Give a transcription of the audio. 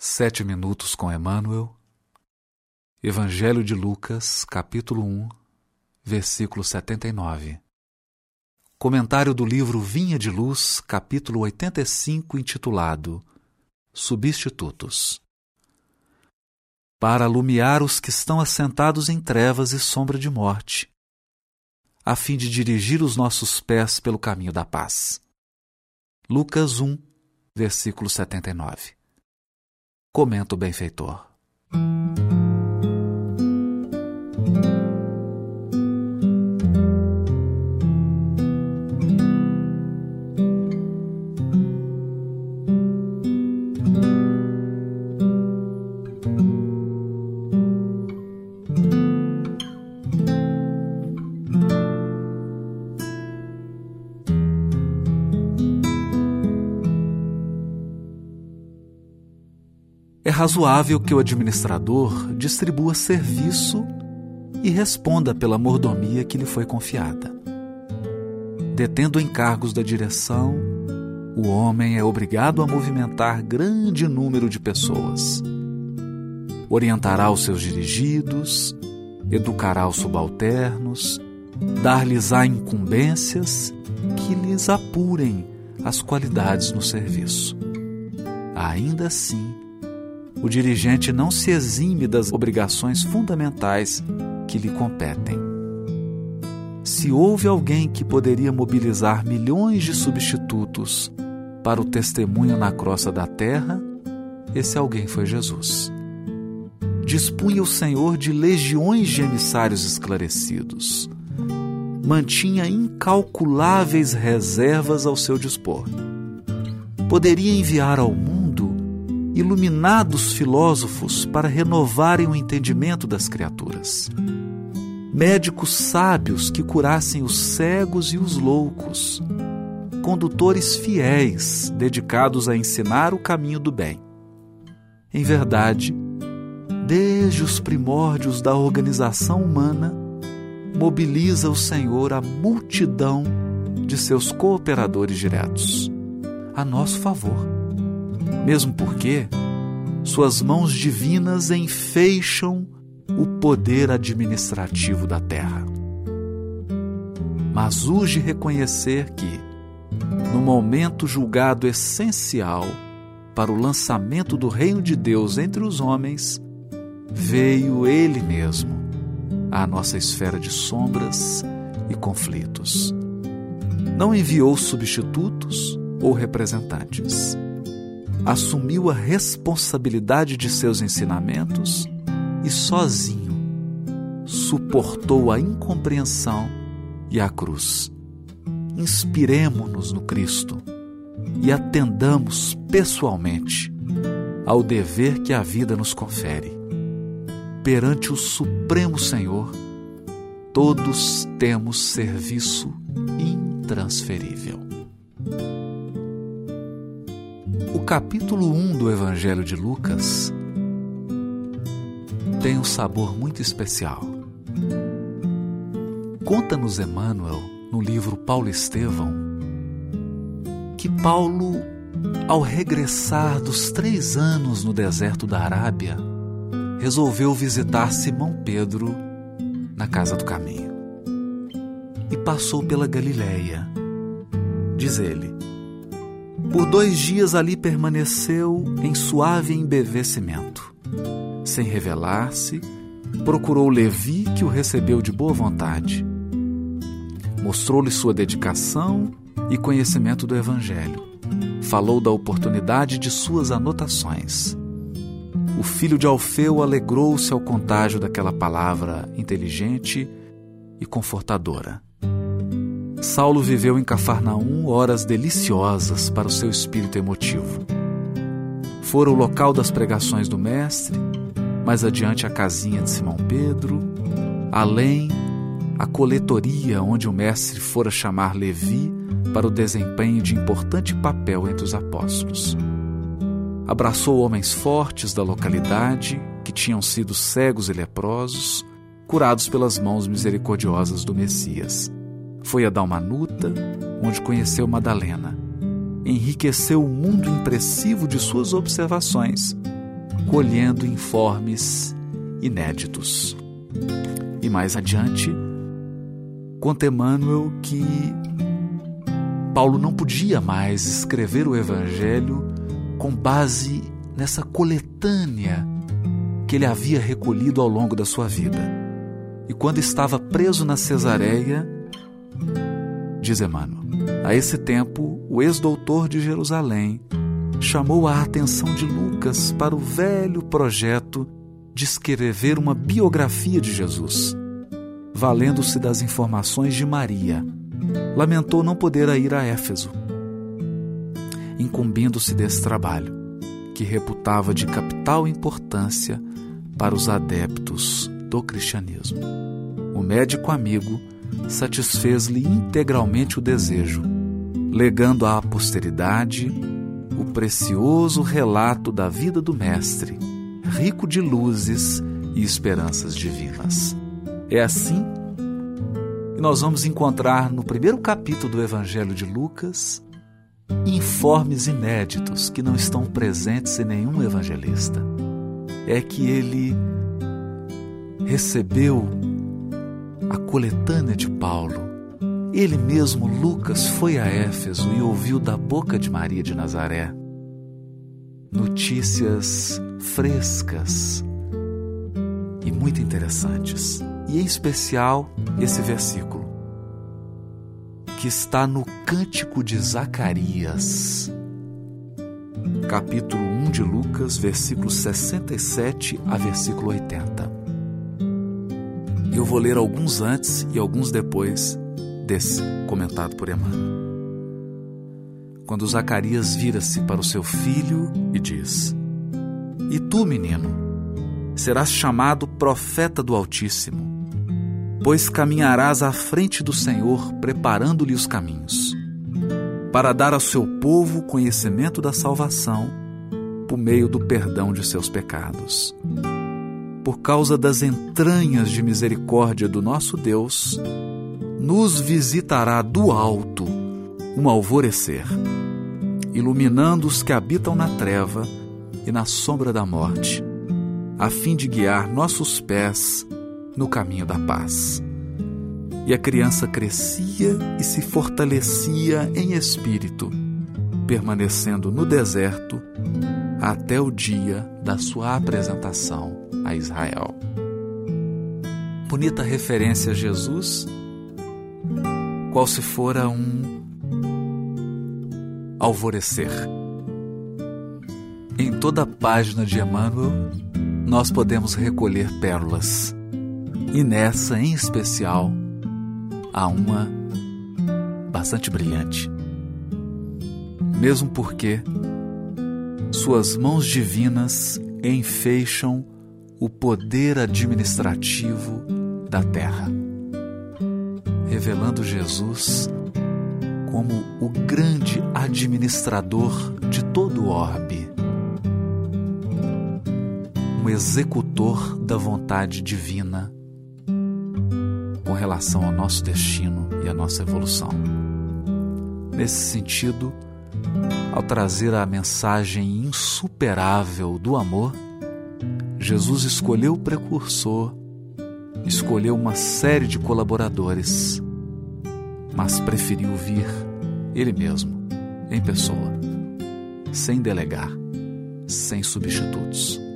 Sete minutos com Emmanuel. Evangelho de Lucas, capítulo 1, versículo 79. Comentário do livro Vinha de Luz, capítulo 85, intitulado Substitutos. Para alumiar os que estão assentados em trevas e sombra de morte, a fim de dirigir os nossos pés pelo caminho da paz. Lucas 1, versículo 79 comenta o benfeitor. É razoável que o administrador distribua serviço e responda pela mordomia que lhe foi confiada. Detendo encargos da direção, o homem é obrigado a movimentar grande número de pessoas. Orientará os seus dirigidos, educará os subalternos, dar-lhes-á incumbências que lhes apurem as qualidades no serviço. Ainda assim, o dirigente não se exime das obrigações fundamentais que lhe competem. Se houve alguém que poderia mobilizar milhões de substitutos para o testemunho na crosta da terra, esse alguém foi Jesus. Dispunha o Senhor de legiões de emissários esclarecidos. Mantinha incalculáveis reservas ao seu dispor. Poderia enviar ao iluminados filósofos para renovarem o entendimento das criaturas. Médicos sábios que curassem os cegos e os loucos. Condutores fiéis dedicados a ensinar o caminho do bem. Em verdade, desde os primórdios da organização humana, mobiliza o Senhor a multidão de seus cooperadores diretos, a nosso favor mesmo porque suas mãos divinas enfeixam o poder administrativo da terra. Mas urge reconhecer que, no momento julgado essencial para o lançamento do reino de Deus entre os homens, veio Ele mesmo à nossa esfera de sombras e conflitos. Não enviou substitutos ou representantes assumiu a responsabilidade de seus ensinamentos e sozinho suportou a incompreensão e a cruz. Inspiremo-nos no Cristo e atendamos pessoalmente ao dever que a vida nos confere. Perante o Supremo Senhor, todos temos serviço intransferível. O capítulo 1 do Evangelho de Lucas tem um sabor muito especial. Conta-nos Emmanuel, no livro Paulo Estevão, que Paulo, ao regressar dos três anos no deserto da Arábia, resolveu visitar Simão Pedro na casa do caminho. E passou pela Galiléia. Diz ele, por dois dias ali permaneceu em suave embevecimento. Sem revelar-se, procurou Levi, que o recebeu de boa vontade. Mostrou-lhe sua dedicação e conhecimento do Evangelho. Falou da oportunidade de suas anotações. O filho de Alfeu alegrou-se ao contágio daquela palavra inteligente e confortadora. Saulo viveu em Cafarnaum horas deliciosas para o seu espírito emotivo. Fora o local das pregações do Mestre, mais adiante a casinha de Simão Pedro, além a coletoria onde o Mestre fora chamar Levi para o desempenho de importante papel entre os apóstolos. Abraçou homens fortes da localidade que tinham sido cegos e leprosos, curados pelas mãos misericordiosas do Messias foi a Dalmanuta, onde conheceu Madalena. Enriqueceu o mundo impressivo de suas observações colhendo informes inéditos. E mais adiante, conta Emmanuel que Paulo não podia mais escrever o Evangelho com base nessa coletânea que ele havia recolhido ao longo da sua vida. E quando estava preso na Cesareia, diz Emmanuel, a esse tempo o ex-doutor de Jerusalém chamou a atenção de Lucas para o velho projeto de escrever uma biografia de Jesus, valendo-se das informações de Maria. Lamentou não poder ir a Éfeso, incumbindo-se desse trabalho, que reputava de capital importância para os adeptos do cristianismo. O médico amigo satisfez-lhe integralmente o desejo, legando à posteridade o precioso relato da vida do Mestre, rico de luzes e esperanças divinas. É assim que nós vamos encontrar no primeiro capítulo do Evangelho de Lucas informes inéditos que não estão presentes em nenhum evangelista. É que ele recebeu a coletânea de Paulo ele mesmo, Lucas, foi a Éfeso e ouviu da boca de Maria de Nazaré notícias frescas e muito interessantes. E em especial esse versículo, que está no Cântico de Zacarias, capítulo 1 de Lucas, versículos 67 a versículo 80. Eu vou ler alguns antes e alguns depois desse comentado por Emmanuel. Quando Zacarias vira-se para o seu filho e diz: E tu, menino, serás chamado profeta do Altíssimo, pois caminharás à frente do Senhor, preparando-lhe os caminhos, para dar ao seu povo conhecimento da salvação, por meio do perdão de seus pecados. Por causa das entranhas de misericórdia do nosso Deus, nos visitará do alto um alvorecer, iluminando os que habitam na treva e na sombra da morte, a fim de guiar nossos pés no caminho da paz. E a criança crescia e se fortalecia em espírito, permanecendo no deserto até o dia da sua apresentação a Israel. Bonita referência a Jesus qual se fora um alvorecer. Em toda a página de Emmanuel, nós podemos recolher pérolas, e nessa em especial, há uma bastante brilhante. Mesmo porque suas mãos divinas enfeixam o poder administrativo da terra revelando Jesus como o grande administrador de todo o orbe, um executor da vontade divina com relação ao nosso destino e à nossa evolução. Nesse sentido, ao trazer a mensagem insuperável do amor, Jesus escolheu o precursor, escolheu uma série de colaboradores mas preferiu vir ele mesmo, em pessoa, sem delegar, sem substitutos.